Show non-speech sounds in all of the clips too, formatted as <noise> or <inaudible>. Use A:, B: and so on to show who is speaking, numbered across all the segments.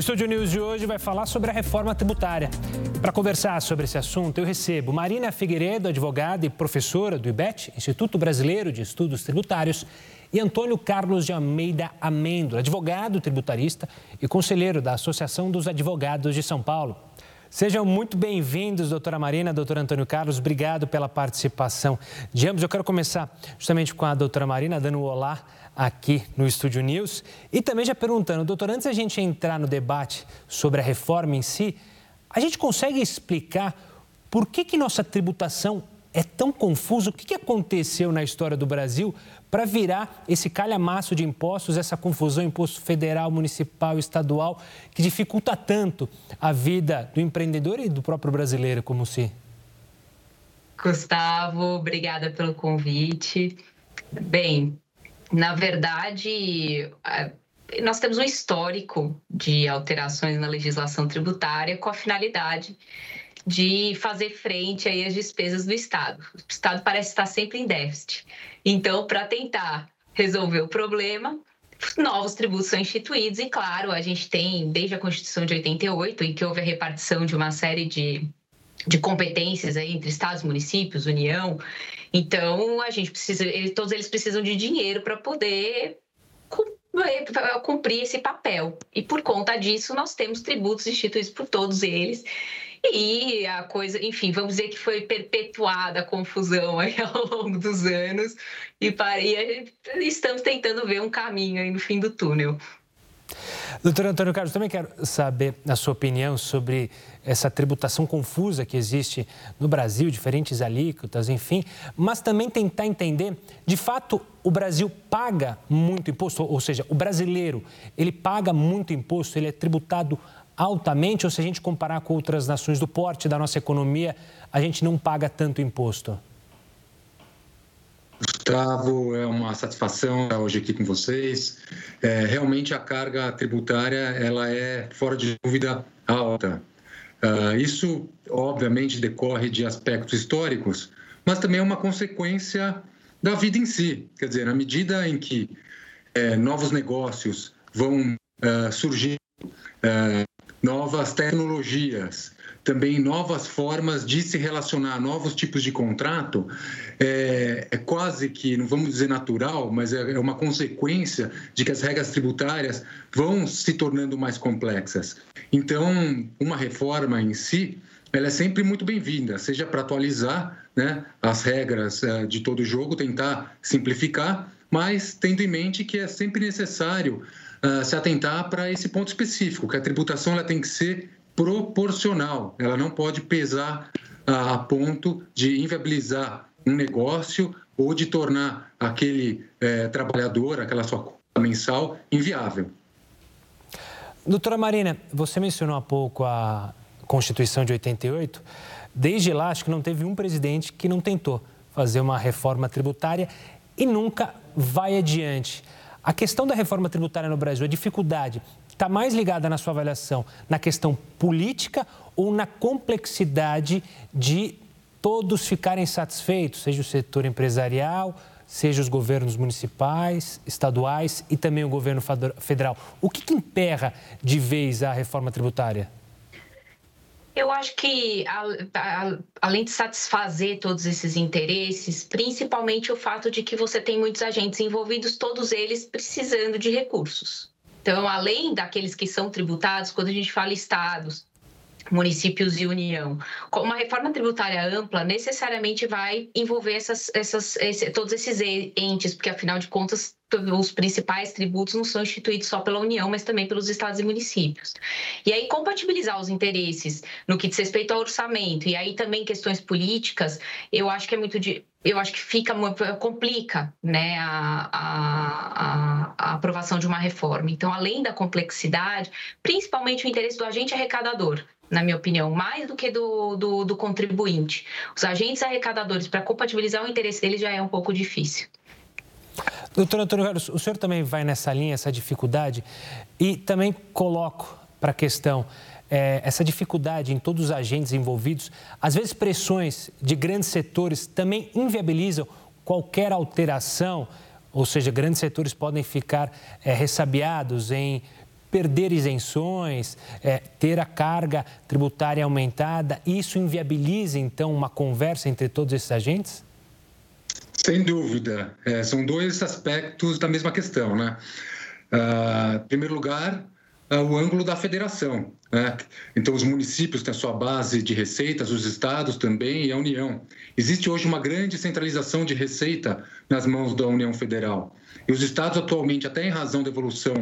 A: Estúdio News de hoje vai falar sobre a reforma tributária. Para conversar sobre esse assunto, eu recebo Marina Figueiredo, advogada e professora do IBET, Instituto Brasileiro de Estudos Tributários, e Antônio Carlos de Almeida Amêndola, advogado tributarista e conselheiro da Associação dos Advogados de São Paulo. Sejam muito bem-vindos, doutora Marina, doutor Antônio Carlos. Obrigado pela participação de ambos. Eu quero começar justamente com a doutora Marina, dando um olá aqui no Estúdio News. E também já perguntando, doutor, antes da gente entrar no debate sobre a reforma em si, a gente consegue explicar por que, que nossa tributação é tão confusa? O que, que aconteceu na história do Brasil para virar esse calhamaço de impostos, essa confusão imposto federal, municipal, estadual, que dificulta tanto a vida do empreendedor e do próprio brasileiro como se?
B: Gustavo, obrigada pelo convite. Bem, na verdade, nós temos um histórico de alterações na legislação tributária com a finalidade de fazer frente aí às despesas do Estado. O Estado parece estar sempre em déficit. Então, para tentar resolver o problema, novos tributos são instituídos e, claro, a gente tem, desde a Constituição de 88, em que houve a repartição de uma série de, de competências aí entre estados, municípios, União, então, a gente precisa, todos eles precisam de dinheiro para poder cumprir esse papel. E por conta disso, nós temos tributos instituídos por todos eles. E a coisa, enfim, vamos dizer que foi perpetuada a confusão aí <laughs> ao longo dos anos e, para, e estamos tentando ver um caminho aí no fim do túnel.
A: Doutor Antônio Carlos, também quero saber a sua opinião sobre essa tributação confusa que existe no Brasil, diferentes alíquotas, enfim, mas também tentar entender, de fato, o Brasil paga muito imposto, ou seja, o brasileiro, ele paga muito imposto, ele é tributado altamente, ou se a gente comparar com outras nações do porte da nossa economia, a gente não paga tanto imposto?
C: Gustavo, é uma satisfação estar hoje aqui com vocês. É, realmente a carga tributária ela é fora de dúvida alta. Uh, isso obviamente decorre de aspectos históricos, mas também é uma consequência da vida em si. Quer dizer, na medida em que é, novos negócios vão uh, surgir, uh, novas tecnologias, também novas formas de se relacionar, novos tipos de contrato, é, é quase que, não vamos dizer natural, mas é, é uma consequência de que as regras tributárias vão se tornando mais complexas. Então, uma reforma em si, ela é sempre muito bem-vinda, seja para atualizar né, as regras uh, de todo o jogo, tentar simplificar, mas tendo em mente que é sempre necessário uh, se atentar para esse ponto específico, que a tributação ela tem que ser proporcional, ela não pode pesar a ponto de inviabilizar um negócio ou de tornar aquele é, trabalhador, aquela sua conta mensal, inviável.
A: Doutora Marina, você mencionou há pouco a Constituição de 88. Desde lá, acho que não teve um presidente que não tentou fazer uma reforma tributária e nunca vai adiante. A questão da reforma tributária no Brasil, a dificuldade está mais ligada na sua avaliação na questão política ou na complexidade de todos ficarem satisfeitos, seja o setor empresarial, seja os governos municipais, estaduais e também o governo federal. O que, que emperra de vez a reforma tributária?
B: Eu acho que, além de satisfazer todos esses interesses, principalmente o fato de que você tem muitos agentes envolvidos, todos eles precisando de recursos. Então, além daqueles que são tributados, quando a gente fala estados, municípios e União. Uma reforma tributária ampla necessariamente vai envolver essas, essas, esse, todos esses entes, porque afinal de contas os principais tributos não são instituídos só pela União, mas também pelos estados e municípios. E aí compatibilizar os interesses no que diz respeito ao orçamento e aí também questões políticas, eu acho que é muito de eu acho que fica complica né, a, a, a, aprovação de uma reforma. Então, além da complexidade, principalmente o interesse do agente arrecadador, na minha opinião, mais do que do, do, do contribuinte. Os agentes arrecadadores, para compatibilizar o interesse deles, já é um pouco difícil.
A: Doutor Antônio Carlos, o senhor também vai nessa linha, essa dificuldade, e também coloco para a questão é, essa dificuldade em todos os agentes envolvidos, às vezes pressões de grandes setores também inviabilizam qualquer alteração, ou seja, grandes setores podem ficar é, ressabiados em perder isenções, é, ter a carga tributária aumentada, isso inviabiliza, então, uma conversa entre todos esses agentes?
C: Sem dúvida. É, são dois aspectos da mesma questão, né? Uh, em primeiro lugar, o ângulo da federação. Né? Então, os municípios têm a sua base de receitas, os estados também e a União. Existe hoje uma grande centralização de receita nas mãos da União Federal. E os estados, atualmente, até em razão da evolução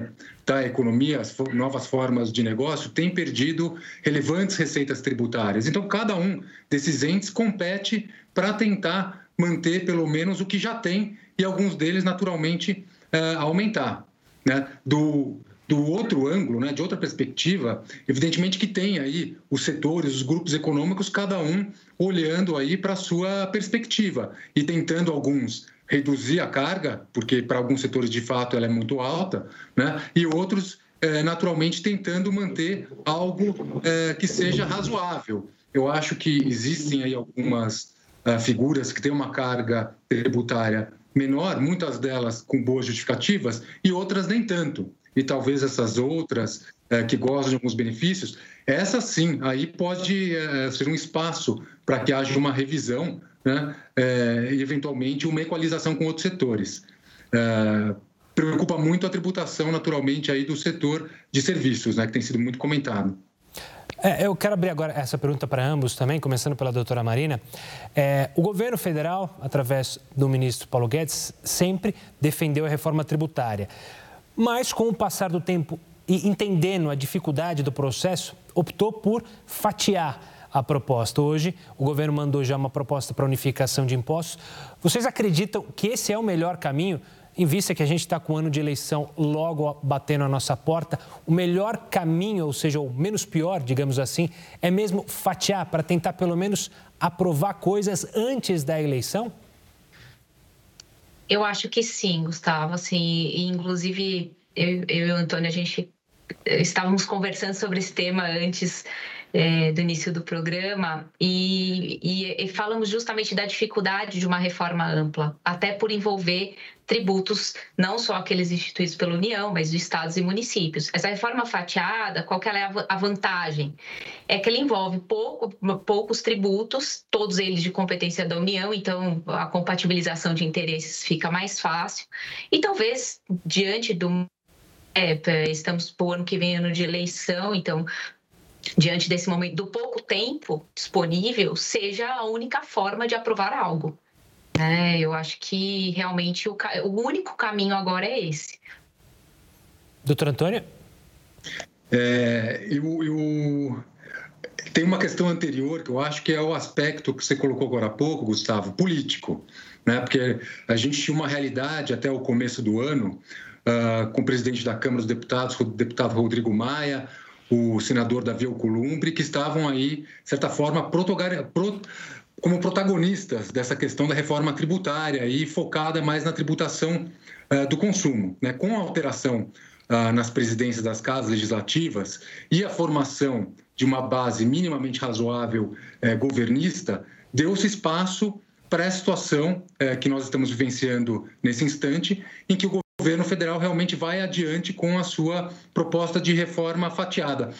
C: da economia, as novas formas de negócio, têm perdido relevantes receitas tributárias. Então, cada um desses entes compete para tentar manter pelo menos o que já tem e alguns deles, naturalmente, eh, aumentar. Né? Do, do outro ângulo, né, de outra perspectiva, evidentemente que tem aí os setores, os grupos econômicos, cada um olhando aí para a sua perspectiva e tentando alguns reduzir a carga, porque para alguns setores de fato ela é muito alta, né, e outros é, naturalmente tentando manter algo é, que seja razoável. Eu acho que existem aí algumas é, figuras que têm uma carga tributária menor, muitas delas com boas justificativas e outras nem tanto e talvez essas outras é, que gozam de alguns benefícios, essa sim, aí pode é, ser um espaço para que haja uma revisão né, é, e, eventualmente, uma equalização com outros setores. É, preocupa muito a tributação, naturalmente, aí do setor de serviços, né, que tem sido muito comentado.
A: É, eu quero abrir agora essa pergunta para ambos também, começando pela doutora Marina. É, o governo federal, através do ministro Paulo Guedes, sempre defendeu a reforma tributária. Mas, com o passar do tempo e entendendo a dificuldade do processo, optou por fatiar a proposta. Hoje, o governo mandou já uma proposta para unificação de impostos. Vocês acreditam que esse é o melhor caminho? Em vista que a gente está com o ano de eleição logo batendo a nossa porta, o melhor caminho, ou seja, o menos pior, digamos assim, é mesmo fatiar para tentar pelo menos aprovar coisas antes da eleição?
B: Eu acho que sim, Gustavo. Assim, inclusive, eu, eu e o Antônio, a gente estávamos conversando sobre esse tema antes é, do início do programa e, e, e, falamos justamente da dificuldade de uma reforma ampla, até por envolver tributos, não só aqueles instituídos pela União, mas dos estados e municípios. Essa reforma fatiada, qual que é a vantagem? É que ela envolve pouco, poucos tributos, todos eles de competência da União, então a compatibilização de interesses fica mais fácil. E talvez, diante do é, estamos por ano que vem ano de eleição, então diante desse momento do pouco tempo disponível, seja a única forma de aprovar algo. É, eu acho que realmente o, o único caminho agora é esse.
A: Doutor Antônio?
C: É, eu, eu, tem uma questão anterior que eu acho que é o aspecto que você colocou agora há pouco, Gustavo, político. Né? Porque a gente tinha uma realidade até o começo do ano, uh, com o presidente da Câmara dos Deputados, o deputado Rodrigo Maia, o senador Davi Alcolumbre, que estavam aí, de certa forma, como protagonistas dessa questão da reforma tributária e focada mais na tributação uh, do consumo. Né? Com a alteração uh, nas presidências das casas legislativas e a formação de uma base minimamente razoável uh, governista, deu-se espaço para a situação que nós estamos vivenciando nesse instante, em que o governo federal realmente vai adiante com a sua proposta de reforma fatiada.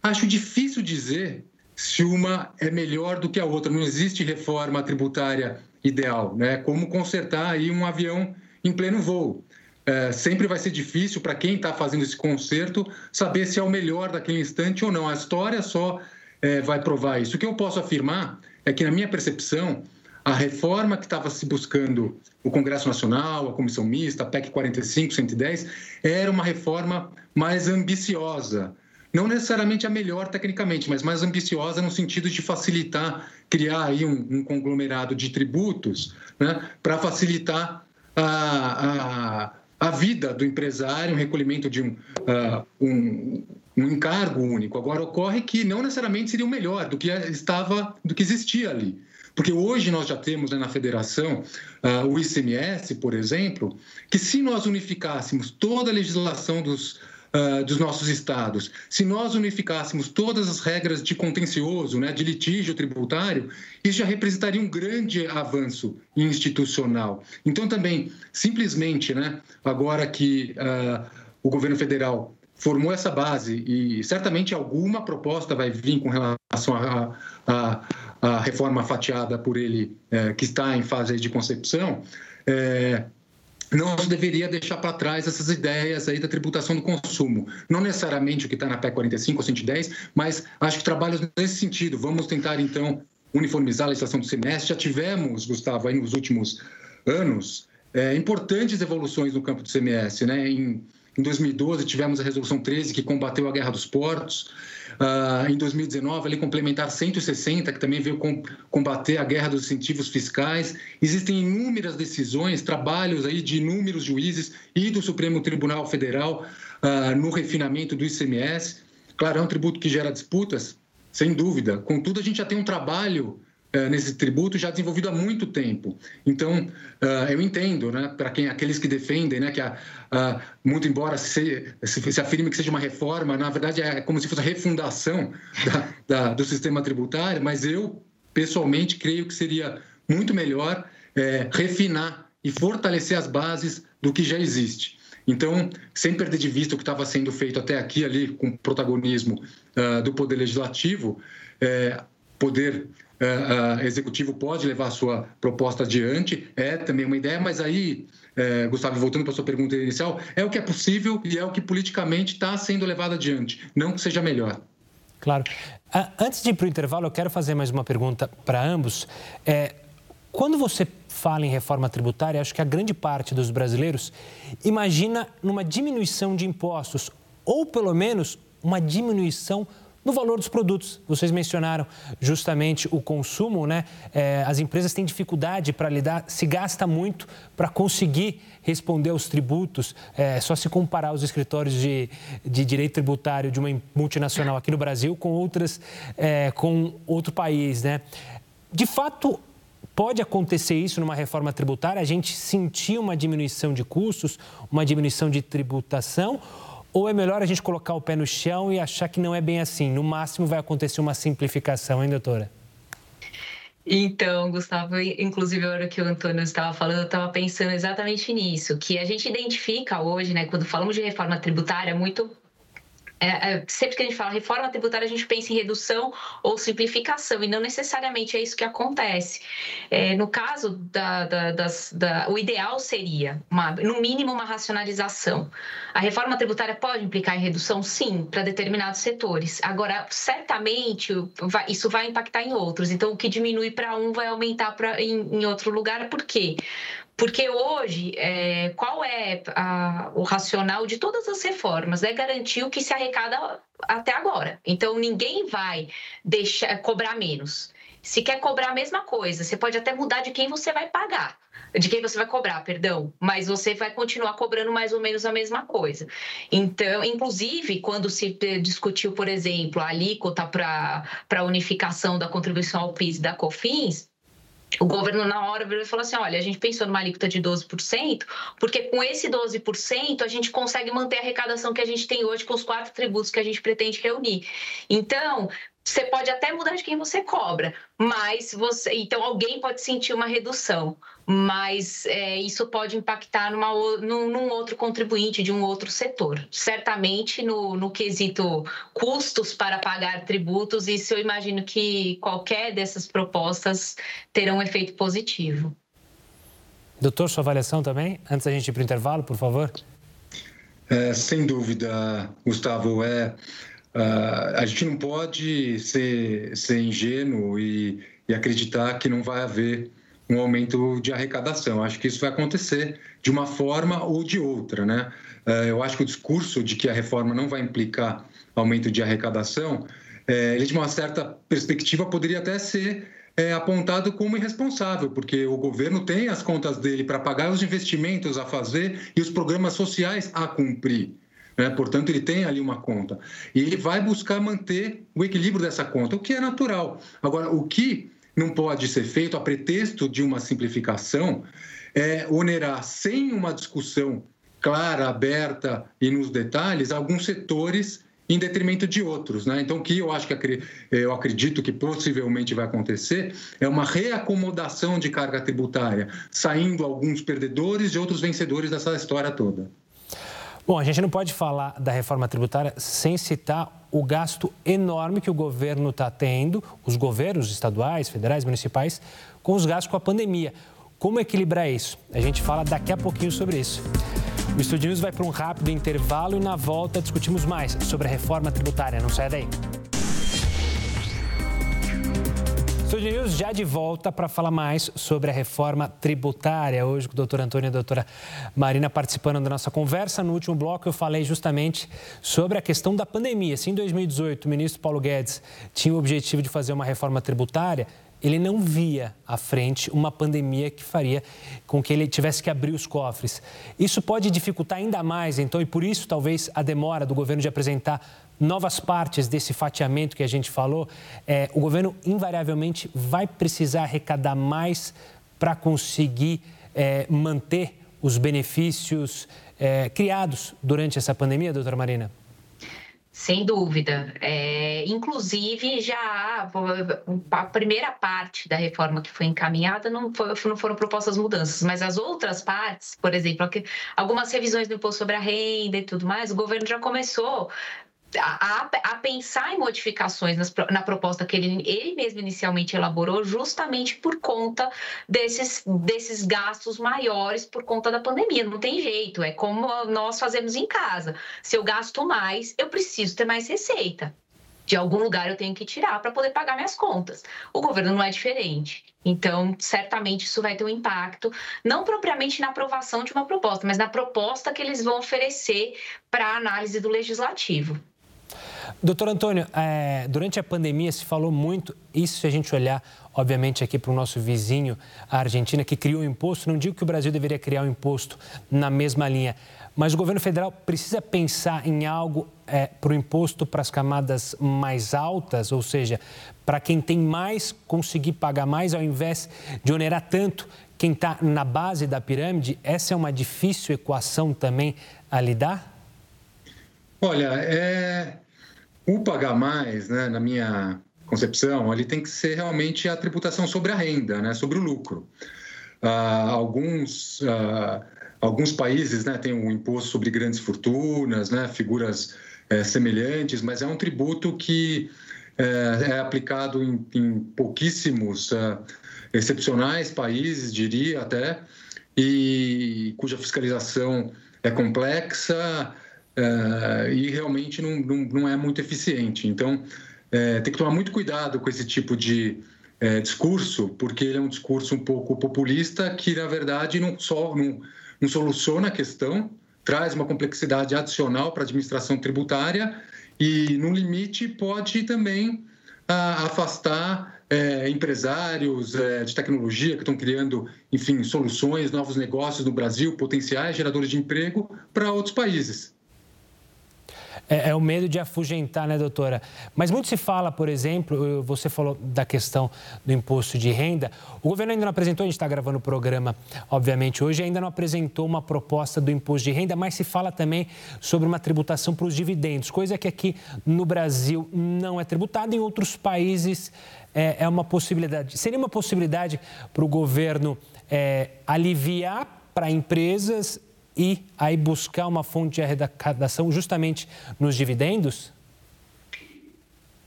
C: Acho difícil dizer se uma é melhor do que a outra. Não existe reforma tributária ideal, né? Como consertar aí um avião em pleno voo. É, sempre vai ser difícil para quem está fazendo esse conserto saber se é o melhor daquele instante ou não. A história só é, vai provar isso. O que eu posso afirmar é que, na minha percepção, a reforma que estava se buscando o Congresso Nacional, a Comissão Mista, a PEC 45, 110, era uma reforma mais ambiciosa. Não necessariamente a melhor tecnicamente, mas mais ambiciosa no sentido de facilitar, criar aí um, um conglomerado de tributos né, para facilitar a, a, a, vida do empresário, um recolhimento de um, uh, um, um encargo único. Agora, ocorre que não necessariamente seria o melhor do que estava, do que existia ali. Porque hoje nós já temos né, na federação uh, o ICMS, por exemplo, que se nós unificássemos toda a legislação dos, Uh, dos nossos estados. Se nós unificássemos todas as regras de contencioso, né, de litígio tributário, isso já representaria um grande avanço institucional. Então, também, simplesmente, né, agora que uh, o governo federal formou essa base e certamente alguma proposta vai vir com relação à reforma fatiada por ele, é, que está em fase de concepção, é, não deveria deixar para trás essas ideias aí da tributação do consumo. Não necessariamente o que está na PEC 45 ou 110, mas acho que trabalhos nesse sentido. Vamos tentar, então, uniformizar a legislação do semestre. Já tivemos, Gustavo, aí nos últimos anos, é, importantes evoluções no campo do CMS. Né? Em, em 2012, tivemos a Resolução 13, que combateu a guerra dos portos. Uh, em 2019, a Lei Complementar 160, que também veio com, combater a guerra dos incentivos fiscais. Existem inúmeras decisões, trabalhos aí de inúmeros juízes e do Supremo Tribunal Federal uh, no refinamento do ICMS. Claro, é um tributo que gera disputas, sem dúvida. Contudo, a gente já tem um trabalho nesse tributo já desenvolvido há muito tempo. Então, uh, eu entendo, né, para quem aqueles que defendem, né, que a, muito embora se, se, se, afirme que seja uma reforma, na verdade é como se fosse a refundação <laughs> da, da, do sistema tributário, mas eu pessoalmente creio que seria muito melhor é, refinar e fortalecer as bases do que já existe. Então, sem perder de vista o que estava sendo feito até aqui, ali, com protagonismo uh, do Poder Legislativo, é, Poder Executivo pode levar a sua proposta adiante, é também uma ideia, mas aí, é, Gustavo, voltando para a sua pergunta inicial, é o que é possível e é o que politicamente está sendo levado adiante, não que seja melhor.
A: Claro. Antes de ir para o intervalo, eu quero fazer mais uma pergunta para ambos. É, quando você fala em reforma tributária, acho que a grande parte dos brasileiros imagina numa diminuição de impostos, ou pelo menos uma diminuição no valor dos produtos. Vocês mencionaram justamente o consumo, né? É, as empresas têm dificuldade para lidar, se gasta muito para conseguir responder aos tributos. É só se comparar os escritórios de, de direito tributário de uma multinacional aqui no Brasil com outras, é, com outro país, né? De fato, Pode acontecer isso numa reforma tributária, a gente sentir uma diminuição de custos, uma diminuição de tributação, ou é melhor a gente colocar o pé no chão e achar que não é bem assim? No máximo vai acontecer uma simplificação, hein, doutora?
B: Então, Gustavo, inclusive a hora que o Antônio estava falando, eu estava pensando exatamente nisso, que a gente identifica hoje, né, quando falamos de reforma tributária, muito é, é, sempre que a gente fala reforma tributária, a gente pensa em redução ou simplificação, e não necessariamente é isso que acontece. É, no caso, da, da, das, da, o ideal seria, uma, no mínimo, uma racionalização. A reforma tributária pode implicar em redução? Sim, para determinados setores. Agora, certamente, vai, isso vai impactar em outros. Então, o que diminui para um vai aumentar pra, em, em outro lugar. Por quê? Porque hoje, é, qual é a, o racional de todas as reformas? É garantir o que se arrecada até agora. Então, ninguém vai deixar cobrar menos. Se quer cobrar a mesma coisa, você pode até mudar de quem você vai pagar, de quem você vai cobrar, perdão, mas você vai continuar cobrando mais ou menos a mesma coisa. Então, inclusive, quando se discutiu, por exemplo, a alíquota para a unificação da contribuição ao PIS e da COFINS, o governo, na hora, virou e falou assim: olha, a gente pensou numa alíquota de 12%, porque com esse 12% a gente consegue manter a arrecadação que a gente tem hoje com os quatro tributos que a gente pretende reunir. Então, você pode até mudar de quem você cobra, mas você. Então, alguém pode sentir uma redução, mas é, isso pode impactar numa, num, num, outro contribuinte de um outro setor. Certamente, no, no quesito custos para pagar tributos, isso eu imagino que qualquer dessas propostas terão um efeito positivo.
A: Doutor, sua avaliação também? Antes da gente ir para o intervalo, por favor.
C: É, sem dúvida, Gustavo. É Uh, a gente não pode ser, ser ingênuo e, e, acreditar que não vai haver um aumento de arrecadação. Acho que isso vai acontecer de uma forma ou de outra, né? Uh, eu acho que o discurso de que a reforma não vai implicar aumento de arrecadação, é, ele de uma certa perspectiva poderia até ser é, apontado como irresponsável, porque o governo tem as contas dele para pagar os investimentos a fazer e os programas sociais a cumprir. Né? Portanto, ele tem ali uma conta. E ele vai buscar manter o equilíbrio dessa conta, o que é natural. Agora, o que não pode ser feito a pretexto de uma simplificação é onerar, sem uma discussão clara, aberta e nos detalhes, alguns setores em detrimento de outros. Né? Então, o que eu acho que eu acredito que possivelmente vai acontecer é uma reacomodação de carga tributária, saindo alguns perdedores e outros vencedores dessa história toda.
A: Bom, a gente não pode falar da reforma tributária sem citar o gasto enorme que o governo está tendo, os governos estaduais, federais, municipais, com os gastos com a pandemia. Como equilibrar isso? A gente fala daqui a pouquinho sobre isso. O Estúdio vai para um rápido intervalo e na volta discutimos mais sobre a reforma tributária. Não sai daí. Estúdio News já de volta para falar mais sobre a reforma tributária. Hoje com o doutor Antônio e a doutora Marina participando da nossa conversa. No último bloco eu falei justamente sobre a questão da pandemia. Se em 2018 o ministro Paulo Guedes tinha o objetivo de fazer uma reforma tributária, ele não via à frente uma pandemia que faria com que ele tivesse que abrir os cofres. Isso pode dificultar ainda mais, então, e por isso talvez a demora do governo de apresentar novas partes desse fatiamento que a gente falou, é, o governo invariavelmente vai precisar arrecadar mais para conseguir é, manter os benefícios é, criados durante essa pandemia, doutora Marina?
B: Sem dúvida. É, inclusive, já a primeira parte da reforma que foi encaminhada não, foi, não, foram propostas mudanças, mas as outras partes, por exemplo, algumas revisões do imposto sobre a renda e tudo mais, o governo já começou a, a, pensar em modificações nas, na proposta que ele, ele mesmo inicialmente elaborou, justamente por conta desses, desses gastos maiores por conta da pandemia. Não tem jeito, é como nós fazemos em casa. Se eu gasto mais, eu preciso ter mais receita. De algum lugar eu tenho que tirar para poder pagar minhas contas. O governo não é diferente. Então, certamente isso vai ter um impacto, não propriamente na aprovação de uma proposta, mas na proposta que eles vão oferecer para análise do legislativo.
A: Doutor Antônio, é, durante a pandemia se falou muito, isso se a gente olhar, obviamente, aqui para o nosso vizinho, a Argentina, que criou o imposto, não digo que o Brasil deveria criar o um imposto na mesma linha, mas o governo federal precisa pensar em algo é, para o imposto para as camadas mais altas, ou seja, para quem tem mais conseguir pagar mais, ao invés de onerar tanto quem está na base da pirâmide. Essa é uma difícil equação também a lidar?
C: Olha, é, o pagar mais, né, na minha concepção, ele tem que ser realmente a tributação sobre a renda, né, sobre o lucro. Ah, alguns, ah, alguns países né, têm um imposto sobre grandes fortunas, né, figuras é, semelhantes, mas é um tributo que é, é aplicado em, em pouquíssimos ah, excepcionais países, diria até, e cuja fiscalização é complexa, uh, e realmente não, não, não, é muito eficiente. Então, é, tem que tomar muito cuidado com esse tipo de é, discurso, porque ele é um discurso um pouco populista que, na verdade, não, só, não, não soluciona a questão, traz uma complexidade adicional para a administração tributária e, no limite, pode também a, afastar é, empresários é, de tecnologia que estão criando, enfim, soluções, novos negócios no Brasil, potenciais geradores de emprego para outros países.
A: É, é, o medo de afugentar, né, doutora? Mas muito se fala, por exemplo, você falou da questão do imposto de renda. O governo ainda não apresentou, a gente está gravando o programa, obviamente, hoje, ainda não apresentou uma proposta do imposto de renda, mas se fala também sobre uma tributação para os dividendos, coisa que aqui no Brasil não é tributada, em outros países é, é uma possibilidade. Seria uma possibilidade para o governo é, aliviar para empresas e aí buscar uma fonte de arrecadação justamente nos dividendos?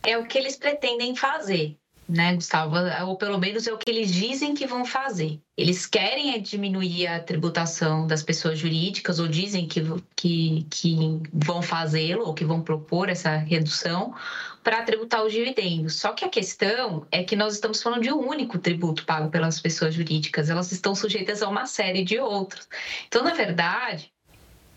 B: É o que eles pretendem fazer, né, Gustavo? Ou pelo menos é o que eles dizem que vão fazer. Eles querem diminuir a tributação das pessoas jurídicas, ou dizem que, que, que vão fazê-lo, ou que vão propor essa redução, para tributar os dividendos. Só que a questão é que nós estamos falando de um único tributo pago pelas pessoas jurídicas, elas estão sujeitas a uma série de outros. Então, na verdade,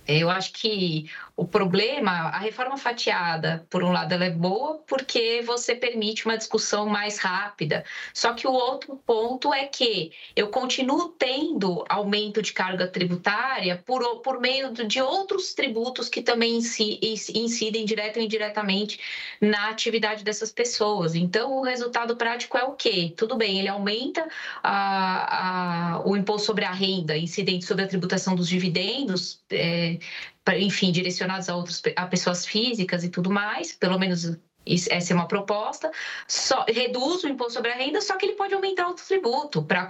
B: eu acho que o problema, a reforma fatiada, por um lado, ela é boa porque você permite uma discussão mais rápida. Só que o outro ponto é que eu continuo tendo aumento de carga tributária por, por meio de outros tributos que também incidem direto ou indiretamente na atividade dessas pessoas. Então, o resultado prático é o quê? Tudo bem, ele aumenta a, a, o imposto sobre a renda incidente sobre a tributação dos dividendos. É, enfim, direcionados a, outros, a pessoas físicas e tudo mais, pelo menos essa é uma proposta, só, reduz o imposto sobre a renda, só que ele pode aumentar o tributo para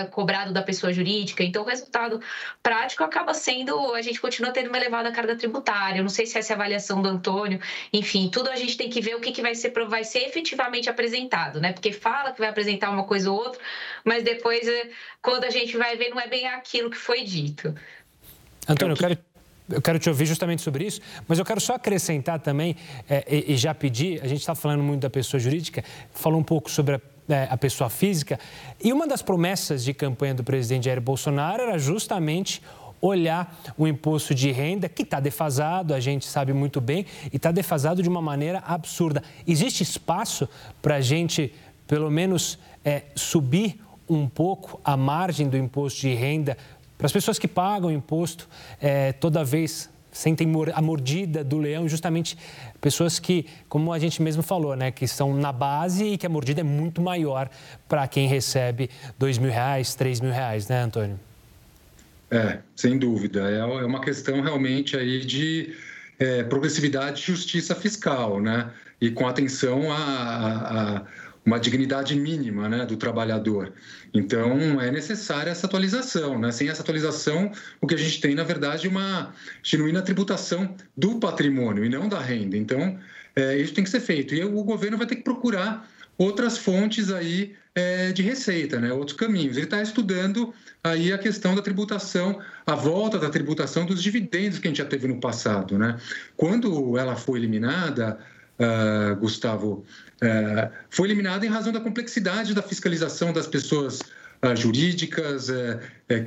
B: eh, cobrado da pessoa jurídica. Então, o resultado prático acaba sendo, a gente continua tendo uma elevada carga tributária. Eu não sei se essa é a avaliação do Antônio, enfim, tudo a gente tem que ver o que, que vai, ser, vai ser efetivamente apresentado, né? Porque fala que vai apresentar uma coisa ou outra, mas depois, eh, quando a gente vai ver, não é bem aquilo que foi dito.
A: Antônio, eu quero eu quero te ouvir justamente sobre isso, mas eu quero só acrescentar também é, e, e, já pedir, a gente está falando muito da pessoa jurídica, falou um pouco sobre a, é, a, pessoa física, e uma das promessas de campanha do presidente Jair Bolsonaro era justamente olhar o imposto de renda, que está defasado, a gente sabe muito bem, e está defasado de uma maneira absurda. Existe espaço para a gente, pelo menos, é, subir um pouco a margem do imposto de renda para as pessoas que pagam imposto é, toda vez sentem a mordida do leão, justamente pessoas que, como a gente mesmo falou, né, que estão na base e que a mordida é muito maior para quem recebe dois mil reais, três mil reais, né, Antônio?
C: É, sem dúvida. É, é uma questão realmente aí de é, progressividade e justiça fiscal, né? E com atenção a, a, a uma dignidade mínima né, do trabalhador. Então, é necessária essa atualização. Né? Sem essa atualização, o que a gente tem, na verdade, é uma genuína tributação do patrimônio e não da renda. Então, é, isso tem que ser feito. E o governo vai ter que procurar outras fontes aí é, de receita, né? outros caminhos. Ele está estudando aí a questão da tributação, a volta da tributação dos dividendos que a gente já teve no passado. Né? Quando ela foi eliminada, uh, Gustavo, uh, foi eliminada em razão da complexidade da fiscalização das pessoas uh, jurídicas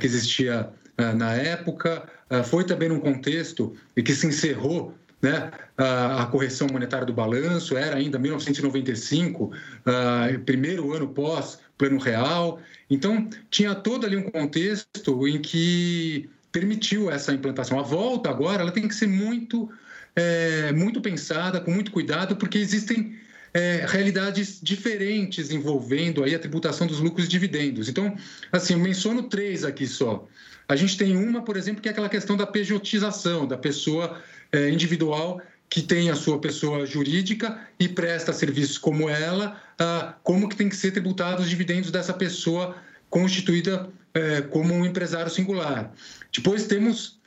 C: que existia na época. foi também num contexto em que se encerrou né, a, a correção monetária do balanço, era ainda 1995, primeiro ano pós Plano Real. Então, tinha todo ali um contexto em que permitiu essa implantação. A volta agora ela tem que ser muito é, muito pensada, com muito cuidado, porque existem é, realidades diferentes envolvendo aí a tributação dos lucros e dividendos. Então, assim, eu menciono três aqui só. A gente tem uma, por exemplo, que é aquela questão da pejotização, da pessoa é, individual que tem a sua pessoa jurídica e presta serviços como ela, ah, como que tem que ser tributados os dividendos dessa pessoa constituída é, como um empresário singular. Depois temos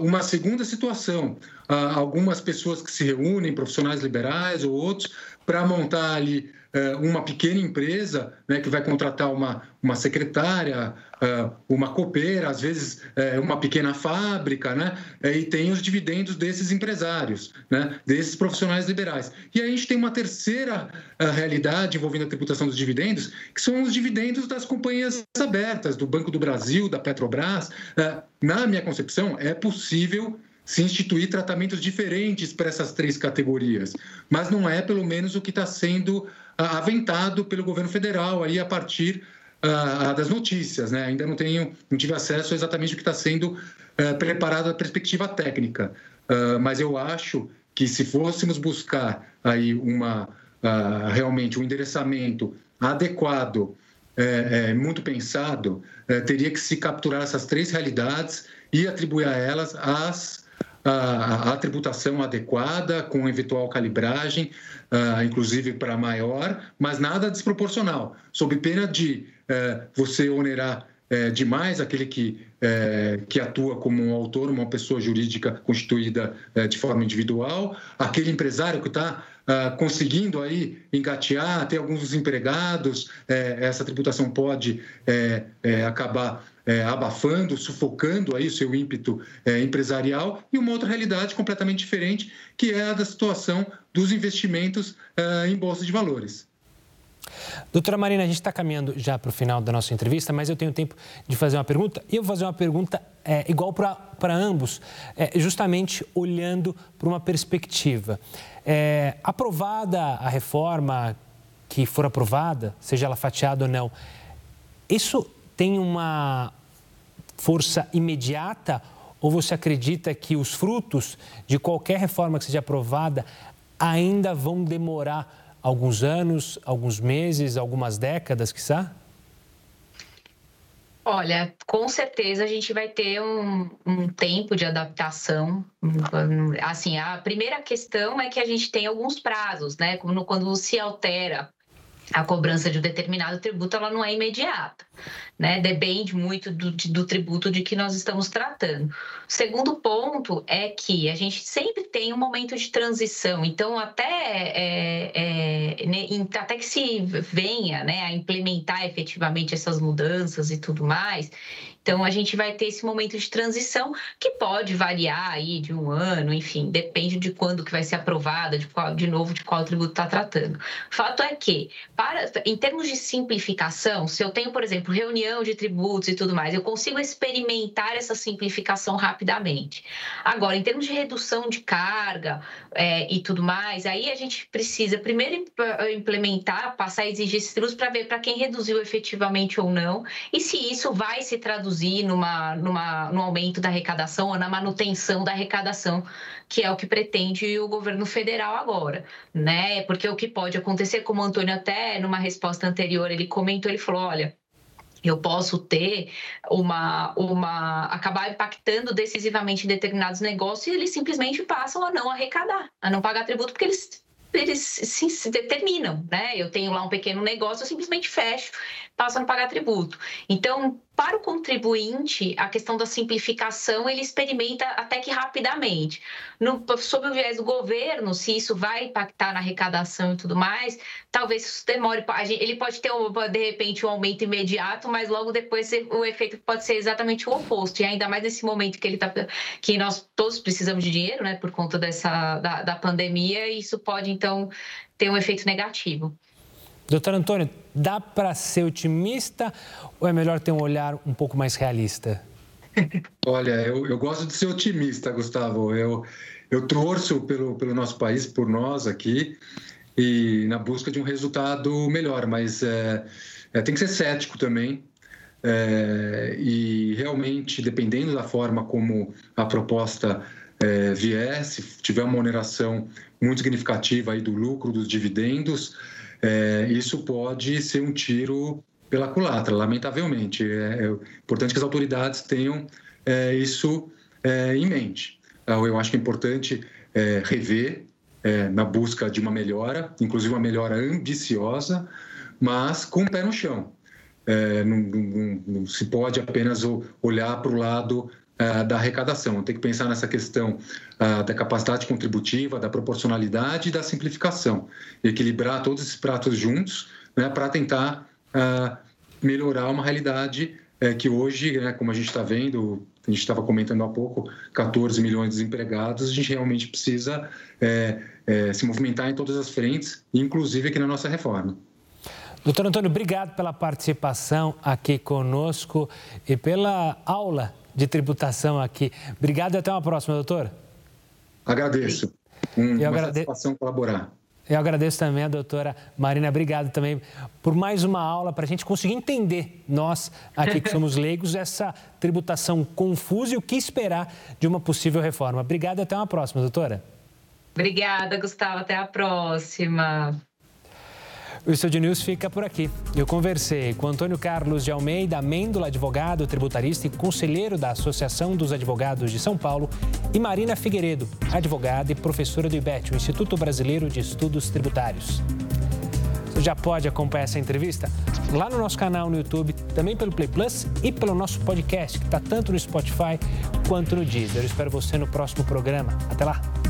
C: uma segunda situação, algumas pessoas que se reúnem, profissionais liberais ou outros, para montar ali eh, uma pequena empresa né, que vai contratar uma, uma secretária, eh, uma copeira, às vezes eh, uma pequena fábrica, né, e tem os dividendos desses empresários, né, desses profissionais liberais. E aí a gente tem uma terceira realidade envolvendo a tributação dos dividendos, que são os dividendos das companhias abertas, do Banco do Brasil, da Petrobras. Na minha concepção, é possível se instituir tratamentos diferentes para essas três categorias, mas não é pelo menos o que está sendo ah, aventado pelo governo federal aí a partir uh, das notícias, né? Ainda não tenho, não tive acesso exatamente ao que está sendo uh, preparado a perspectiva técnica, uh, mas eu acho que se fôssemos buscar aí uma realmente um endereçamento adequado, é, é, muito pensado, teria que se capturar essas três realidades e atribuir a elas as a, tributação adequada, com eventual calibragem, uh, inclusive para maior, mas nada desproporcional, sob pena de uh, você onerar uh, demais aquele que, eh, que atua como um autônomo, uma pessoa jurídica constituída de forma individual, aquele empresário que está Uh, conseguindo aí engatear, ter alguns empregados, eh, essa tributação pode eh, eh, acabar é, abafando, sufocando aí o seu ímpeto é, empresarial, e uma outra realidade completamente diferente, que é a da situação dos investimentos é, em bolsa de valores.
A: Doutora Marina, a gente está caminhando já para o final da nossa entrevista, mas eu tenho tempo de fazer uma pergunta e eu vou fazer uma pergunta é, igual para ambos, é, justamente olhando para uma perspectiva. É, aprovada a reforma que for aprovada, seja ela fatiada ou não, isso tem uma força imediata ou você acredita que os frutos de qualquer reforma que seja aprovada ainda vão demorar alguns anos, alguns meses, algumas décadas, quiçá?
B: Olha, com certeza a gente vai ter um, um, tempo de adaptação. Assim, a primeira questão é que a gente tem alguns prazos, né? Quando, quando se altera a cobrança de um determinado tributo ela não é imediata, né? Depende muito do, do tributo de que nós estamos tratando. O segundo ponto é que a gente sempre tem um momento de transição, então até, é, é, né, até que se venha né, a implementar efetivamente essas mudanças e tudo mais, então, a gente vai ter esse momento de transição que pode variar aí de um ano, enfim, depende de quando que vai ser aprovada, de, qual, de novo, de qual tributo está tratando. Fato é que, para, em termos de simplificação, se eu tenho, por exemplo, reunião de tributos e tudo mais, eu consigo experimentar essa simplificação rapidamente. Agora, em termos de redução de carga é, e tudo mais, aí a gente precisa primeiro implementar, passar a exigir esses tributos para ver para quem reduziu efetivamente ou não, e se isso vai se traduzir traduzir numa, numa, no aumento da arrecadação ou na manutenção da arrecadação, que é o que pretende o governo federal agora, né? Porque o que pode acontecer, como o Antônio até numa resposta anterior ele comentou, ele falou, olha, eu posso ter uma, uma acabar impactando decisivamente em determinados negócios e eles simplesmente passam a não arrecadar, a não pagar tributo porque eles eles se, se, determinam, né? Eu tenho lá um pequeno negócio, eu simplesmente fecho, passo a não pagar tributo. Então, para o contribuinte, a questão da simplificação ele experimenta até que rapidamente. No, sob o viés do governo, se isso vai impactar na arrecadação e tudo mais, talvez isso demore. Ele pode ter, de repente, um aumento imediato, mas logo depois o efeito pode ser exatamente o oposto. E ainda mais nesse momento que ele tá, que nós todos precisamos de dinheiro, né, por conta dessa da, da pandemia, isso pode então ter um efeito negativo.
A: Doutor Antônio, dá para ser otimista ou é melhor ter um olhar um pouco mais realista?
C: Olha, eu, eu gosto de ser otimista, Gustavo. Eu, eu torço pelo, pelo nosso país, por nós aqui, e na busca de um resultado melhor, mas é, é, tem que ser cético também. É, e realmente, dependendo da forma como a proposta é, vier, se tiver uma oneração muito significativa aí do lucro, dos dividendos, é, isso pode ser um tiro pela culatra, lamentavelmente. É, é importante que as autoridades tenham é, isso é, em mente. Então, eu acho que é importante é, rever é, na busca de uma melhora, inclusive uma melhora ambiciosa, mas com o pé no chão. Não, não, não, se pode apenas olhar para o lado da arrecadação. Tem que pensar nessa questão da capacidade contributiva, da proporcionalidade e da simplificação. E equilibrar todos esses pratos juntos né, para tentar melhorar uma realidade é, que hoje, né, como a gente está vendo, a gente estava comentando há pouco, 14 milhões de desempregados, a gente realmente precisa é, é, se movimentar em todas as frentes, inclusive aqui na nossa reforma.
A: Doutor Antônio, obrigado pela participação aqui conosco e pela aula de tributação aqui. Obrigado e até uma próxima, doutor.
C: Agradeço. Um, uma agrade... satisfação colaborar.
A: Eu agradeço também a doutora Marina. Obrigado também por mais uma aula para a gente conseguir entender, nós aqui que somos leigos, essa tributação confusa e o que esperar de uma possível reforma. Obrigado e até uma próxima, doutora.
B: Obrigada, Gustavo. Até a próxima.
A: O Estúdio News fica por aqui. Eu conversei com Antônio Carlos de Almeida Amêndola, advogado, tributarista e conselheiro da Associação dos Advogados de São Paulo, e Marina Figueiredo, advogada e professora do IBET, o Instituto Brasileiro de Estudos Tributários. Você já pode acompanhar essa entrevista lá no nosso canal no YouTube, também pelo Play Plus e pelo nosso podcast, que está tanto no Spotify quanto no Deezer. Eu espero você no próximo programa. Até lá!